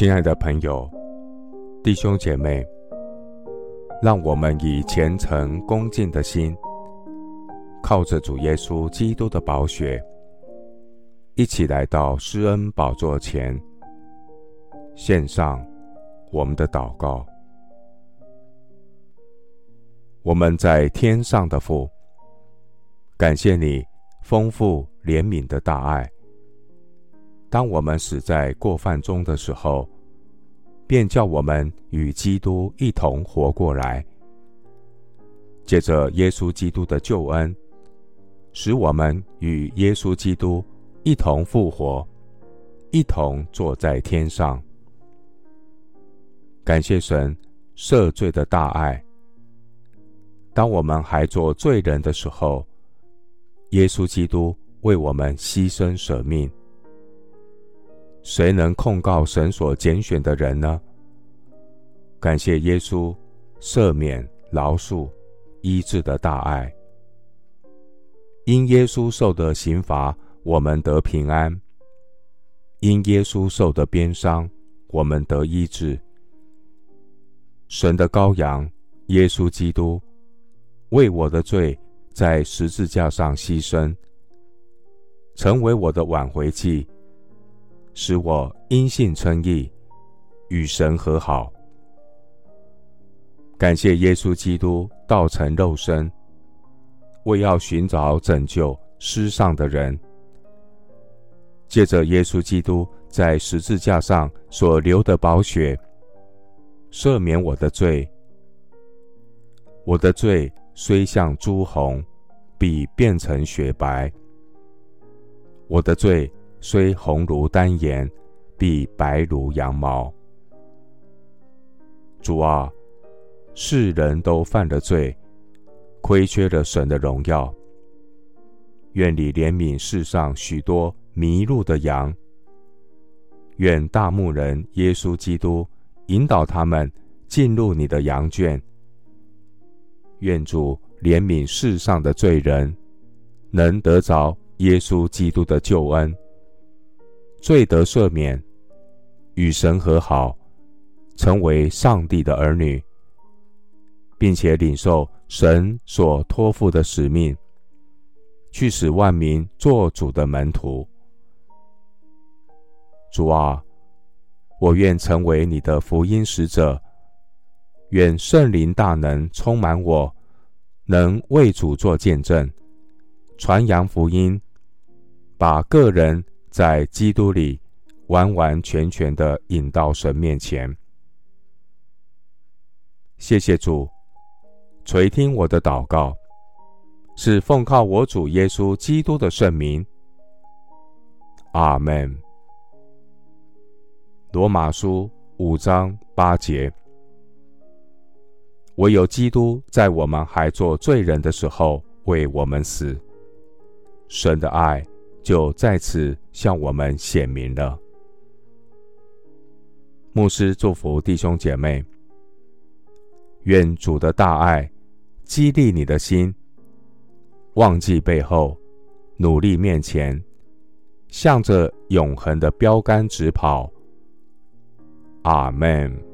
亲爱的朋友、弟兄姐妹，让我们以虔诚恭敬的心，靠着主耶稣基督的宝血，一起来到施恩宝座前，献上我们的祷告。我们在天上的父，感谢你丰富怜悯的大爱。当我们死在过犯中的时候，便叫我们与基督一同活过来。借着耶稣基督的救恩，使我们与耶稣基督一同复活，一同坐在天上。感谢神赦罪的大爱。当我们还做罪人的时候，耶稣基督为我们牺牲舍命。谁能控告神所拣选的人呢？感谢耶稣赦免、饶恕、医治的大爱。因耶稣受的刑罚，我们得平安；因耶稣受的鞭伤，我们得医治。神的羔羊耶稣基督，为我的罪在十字架上牺牲，成为我的挽回祭。使我因信称义，与神和好。感谢耶稣基督道成肉身，为要寻找拯救失丧的人。借着耶稣基督在十字架上所流的宝血，赦免我的罪。我的罪虽像朱红，必变成雪白。我的罪。虽红如丹颜，必白如羊毛。主啊，世人都犯了罪，亏缺了神的荣耀。愿你怜悯世上许多迷路的羊。愿大牧人耶稣基督引导他们进入你的羊圈。愿主怜悯世上的罪人，能得着耶稣基督的救恩。罪得赦免，与神和好，成为上帝的儿女，并且领受神所托付的使命，去使万民做主的门徒。主啊，我愿成为你的福音使者，愿圣灵大能充满我，能为主做见证，传扬福音，把个人。在基督里完完全全的引到神面前。谢谢主垂听我的祷告，是奉靠我主耶稣基督的圣名。阿门。罗马书五章八节：唯有基督在我们还做罪人的时候为我们死，神的爱。就在此向我们显明了。牧师祝福弟兄姐妹，愿主的大爱激励你的心，忘记背后，努力面前，向着永恒的标杆直跑。阿门。